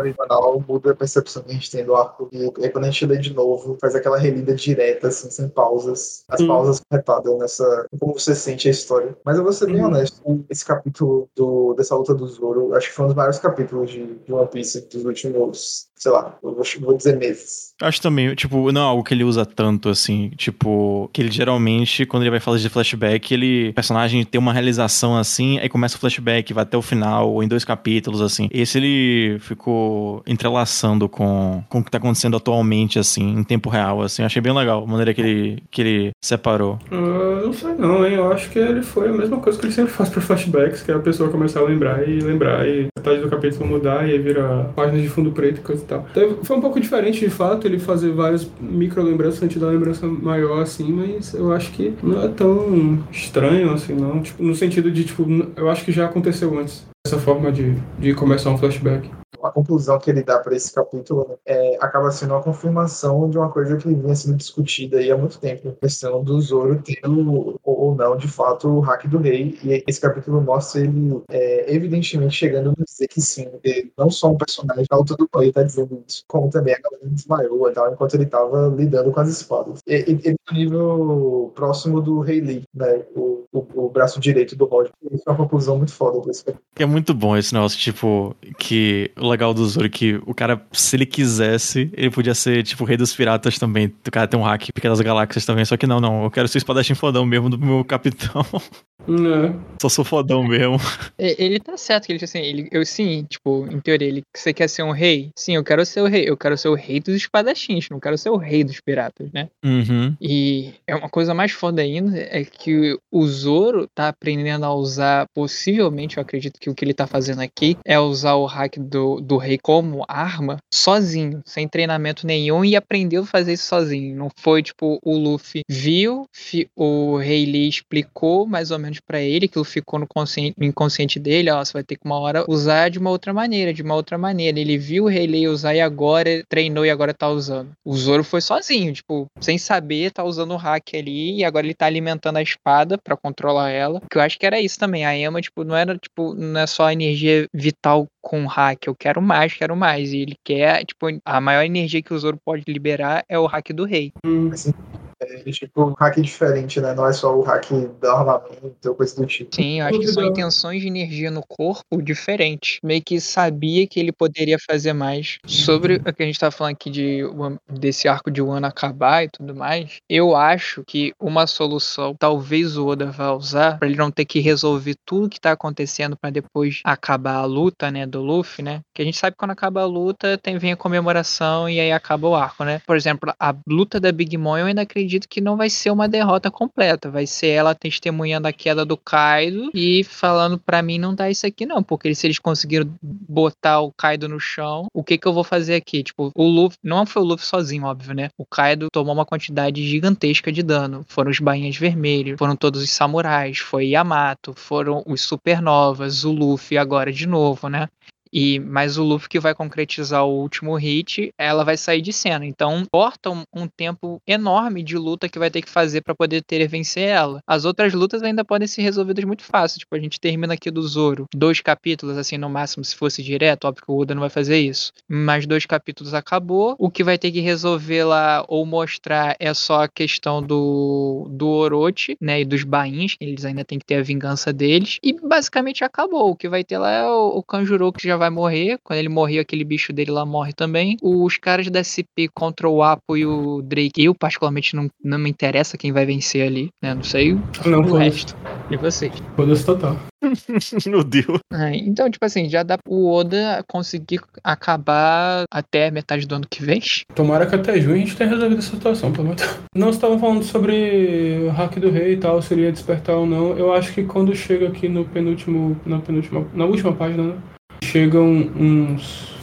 Arivanal muda a percepção que a gente tem do arco. E aí, quando a gente lê de novo, faz aquela relida direta, assim, sem pausas. As pausas corretadas nessa. Como você sente a história. Mas eu vou ser bem Uhum. honesto. Esse capítulo do, dessa luta do Zoro, acho que foi um dos maiores capítulos de, de One Piece dos últimos, sei lá, eu vou, vou dizer meses. Acho também, tipo, não é algo que ele usa tanto, assim. Tipo, que ele geralmente, quando ele vai falar de flashback, ele. O personagem tem uma realização assim, aí começa o flashback, vai até o final, ou em dois capítulos, assim. Esse ele ficou entrelaçando com, com o que tá acontecendo atualmente, assim, em tempo real, assim. Eu achei bem legal a maneira que ele, que ele separou. Ah, não sei não, hein? Eu acho que ele foi a mesma coisa que ele sempre faz para flashbacks, que é a pessoa começar a lembrar e lembrar, e metade do capítulo mudar, e aí vira páginas de fundo preto e coisa e tal. Teve- foi um pouco diferente, de fato, ele fazer várias micro lembranças antes da lembrança maior, assim, mas eu acho que não é tão estranho, assim, não. Tipo, no sentido de, tipo, eu acho que já aconteceu antes, essa forma de, de começar um flashback. A conclusão que ele dá para esse capítulo é, acaba sendo uma confirmação de uma coisa que vinha sendo discutida aí há muito tempo. A questão do Zoro tendo ou, não, de fato, o hack do rei. E esse capítulo mostra ele é, evidentemente chegando a dizer que sim. Ele não só um personagem da alta do pai está dizendo isso, como também a galera desmaiou e tal, enquanto ele estava lidando com as espadas. Ele ele tá no nível próximo do Rei Lee, né? O, o, o braço direito do Roger. Isso é uma conclusão muito foda é muito bom esse negócio, tipo, que o legal do Zoro é que o cara, se ele quisesse, ele podia ser, tipo, o rei dos piratas também. O cara tem um hack pequenas galáxias também, só que não, não. Eu quero ser espadachim fodão mesmo do meu capitão. É. Só sou fodão mesmo. Ele tá certo que ele assim, ele, eu sim, tipo, em teoria, ele, você quer ser um rei? Sim, eu quero ser o rei. Eu quero ser o rei dos espadachins, não quero ser o rei dos piratas, né? Uhum. E é uma coisa mais foda ainda é que o Zoro tá aprendendo a usar, possivelmente, eu acredito que o que ele tá fazendo aqui é usar o hack do, do rei como arma sozinho, sem treinamento nenhum, e aprendeu a fazer isso sozinho. Não foi tipo o Luffy viu, fi- o Rei Lee explicou mais ou menos pra ele, aquilo ficou no, consciente, no inconsciente dele, ó, você vai ter que uma hora usar de uma outra maneira, de uma outra maneira. Ele viu o Rei usar e agora treinou e agora tá usando. O Zoro foi sozinho, tipo, sem saber, tá usando o hack ali e agora ele tá alimentando a espada pra controlar ela. Que eu acho que era isso também. A Emma, tipo, não era, tipo, não é só energia vital com hack. Eu quero mais, quero mais. E ele quer, tipo, a maior energia que o Zoro pode liberar é o hack do rei. Hum. É, tipo, um hack diferente, né? Não é só o hack do armamento ou coisa do tipo. Sim, eu acho que são Dúvida. intenções de energia no corpo diferentes. Meio que sabia que ele poderia fazer mais. Sobre o que a gente tá falando aqui de desse arco de Wano acabar e tudo mais, eu acho que uma solução, talvez o Oda vá usar, pra ele não ter que resolver tudo que tá acontecendo pra depois acabar a luta, né, do Luffy, né? Que a gente sabe que quando acaba a luta, tem, vem a comemoração e aí acaba o arco, né? Por exemplo, a luta da Big Mom eu ainda acredito que não vai ser uma derrota completa, vai ser ela testemunhando a queda do Kaido e falando pra mim não dá isso aqui não, porque se eles conseguiram botar o Kaido no chão, o que que eu vou fazer aqui? Tipo, o Luffy, não foi o Luffy sozinho, óbvio, né? O Kaido tomou uma quantidade gigantesca de dano. Foram os bainhas vermelhos, foram todos os samurais, foi Yamato, foram os supernovas, o Luffy agora de novo, né? E mas o Luffy que vai concretizar o último hit, ela vai sair de cena. Então, corta um, um tempo enorme de luta que vai ter que fazer pra poder ter vencer ela. As outras lutas ainda podem ser resolvidas muito fácil. Tipo, a gente termina aqui do Zoro, dois capítulos assim no máximo, se fosse direto, óbvio que o Oda não vai fazer isso. Mas dois capítulos acabou. O que vai ter que resolver lá ou mostrar é só a questão do do Orochi, né, e dos bains, que eles ainda têm que ter a vingança deles. E basicamente acabou. O que vai ter lá é o, o Kanjuro que já vai morrer. Quando ele morrer, aquele bicho dele lá morre também. Os caras da SP contra o Apo e o Drake, eu particularmente não, não me interessa quem vai vencer ali, né? Não sei o, Não, o resto. E vocês? Foda-se total. Meu Deus. É, então, tipo assim, já dá pro Oda conseguir acabar até metade do ano que vem. Tomara que até junho a gente tenha resolvido essa situação, pelo menos. Não estavam falando sobre o hack do rei e tal, se ele ia despertar ou não. Eu acho que quando chega aqui no penúltimo. Na penúltima. Na última página, né? Chegam uns.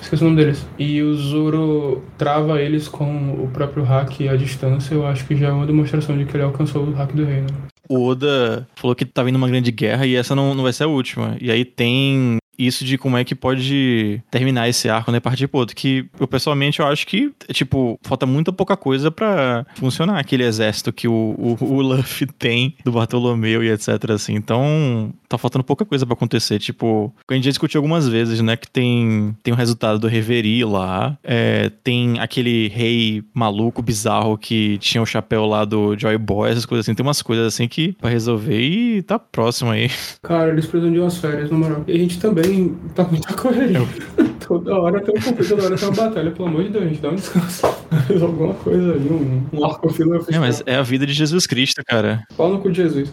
Esqueci o nome deles. E o Zoro trava eles com o próprio hack à distância. Eu acho que já é uma demonstração de que ele alcançou o hack do rei, né? O Oda falou que tá vindo uma grande guerra e essa não, não vai ser a última. E aí tem isso de como é que pode terminar esse arco, né, partir pro outro. Que eu pessoalmente eu acho que, tipo, falta muita pouca coisa pra funcionar aquele exército que o, o, o Luffy tem do Bartolomeu e etc, assim. Então, tá faltando pouca coisa pra acontecer. Tipo, a gente já discutiu algumas vezes, né, que tem, tem o resultado do Reverie lá, é, tem aquele rei maluco, bizarro, que tinha o chapéu lá do Joy Boy, essas coisas assim. Tem umas coisas assim que pra resolver e tá próximo aí. Cara, eles precisam de umas férias, na moral. E a gente também tá com muita correria. toda hora tem um conflito, toda hora tem uma batalha. Pelo amor de Deus, gente, dá um descanso. Faz alguma coisa aí, um, um arco. É, mas é a vida de Jesus Cristo, cara. Pau no cu de Jesus.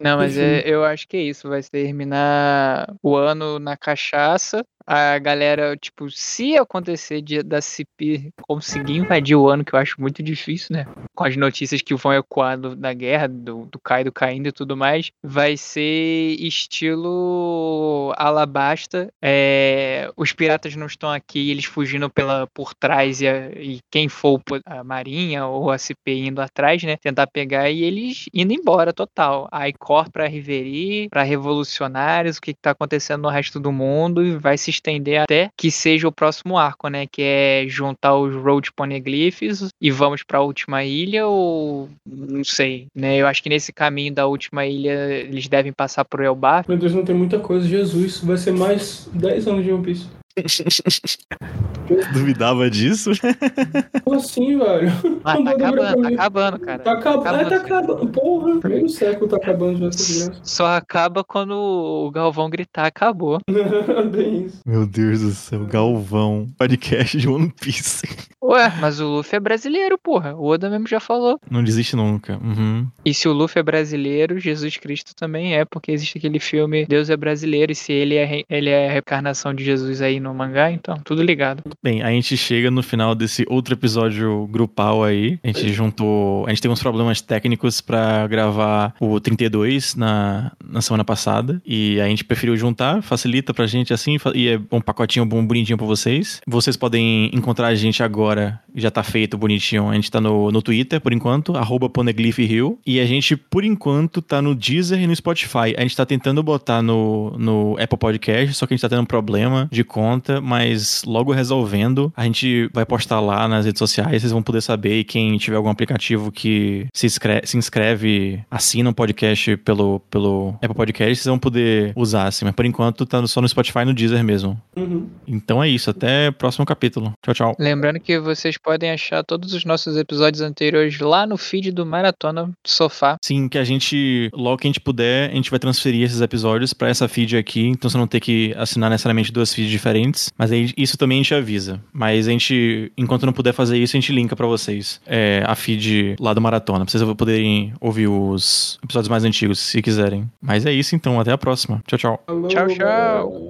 Não, mas é- eu acho que é isso. Vai terminar o ano na cachaça. A galera, tipo, se acontecer de, da CP conseguir invadir o ano, que eu acho muito difícil, né? Com as notícias que vão ecoar do- da guerra, do, do Kaido caindo e tudo mais, vai ser estilo Alabasta. É, os piratas não estão aqui, eles fugindo pela, por trás e, a- e quem for a Marinha ou a CP indo atrás, né? Tentar pegar e eles indo embora total. Aí corta pra Reverie, pra revolucionários, o que, que tá acontecendo no resto do mundo e vai se estender até que seja o próximo arco, né? Que é juntar os Road Poneglyphs e vamos pra última ilha ou não sei, né? Eu acho que nesse caminho da última ilha eles devem passar por Elbaf. Meu Deus, não tem muita coisa. Jesus, vai ser mais 10 anos de One Piece. Duvidava disso? Como assim, velho? Ah, tá acabando, tá acabando, cara. Tá acabando. Acabando, É, tá acabando. Porra, meio século tá acabando já essa desgraça. Só acaba quando o Galvão gritar, acabou. Bem isso. Meu Deus do céu, Galvão. Podcast de One Piece. Ué, mas o Luffy é brasileiro, porra. O Oda mesmo já falou. Não desiste nunca. Uhum. E se o Luffy é brasileiro, Jesus Cristo também é, porque existe aquele filme Deus é brasileiro, e se ele é, ele é a reencarnação de Jesus aí no mangá, então, tudo ligado. Bem, a gente chega no final desse outro episódio grupal aí. A gente juntou. A gente teve uns problemas técnicos pra gravar o 32 na, na semana passada. E a gente preferiu juntar, facilita pra gente assim. E é um pacotinho bom, bonitinho pra vocês. Vocês podem encontrar a gente agora, já tá feito bonitinho. A gente tá no, no Twitter, por enquanto, arroba Hill. E a gente, por enquanto, tá no Deezer e no Spotify. A gente tá tentando botar no, no Apple Podcast, só que a gente tá tendo um problema de conta, mas logo resolvendo, a gente vai postar lá nas redes sociais, vocês vão poder saber. E quem tiver algum aplicativo que se inscreve, se inscreve assina um podcast pelo, pelo Apple Podcast, vocês vão poder usar, assim. Mas por enquanto tá só no Spotify e no Deezer mesmo. Uhum. Então é isso, até o próximo capítulo. Tchau, tchau. Lembrando que vocês podem achar todos os nossos episódios anteriores lá no feed do Maratona Sofá. Sim, que a gente, logo que a gente puder, a gente vai transferir esses episódios pra essa feed aqui, então você não ter que assinar necessariamente duas feeds diferentes. Mas aí isso também a gente avisa. Mas a gente, enquanto não puder fazer isso, a gente linka pra vocês é, a feed lá do Maratona, pra vocês poderem ouvir os episódios mais antigos, se quiserem. Mas é isso então, até a próxima. Tchau, tchau. Tchau, tchau.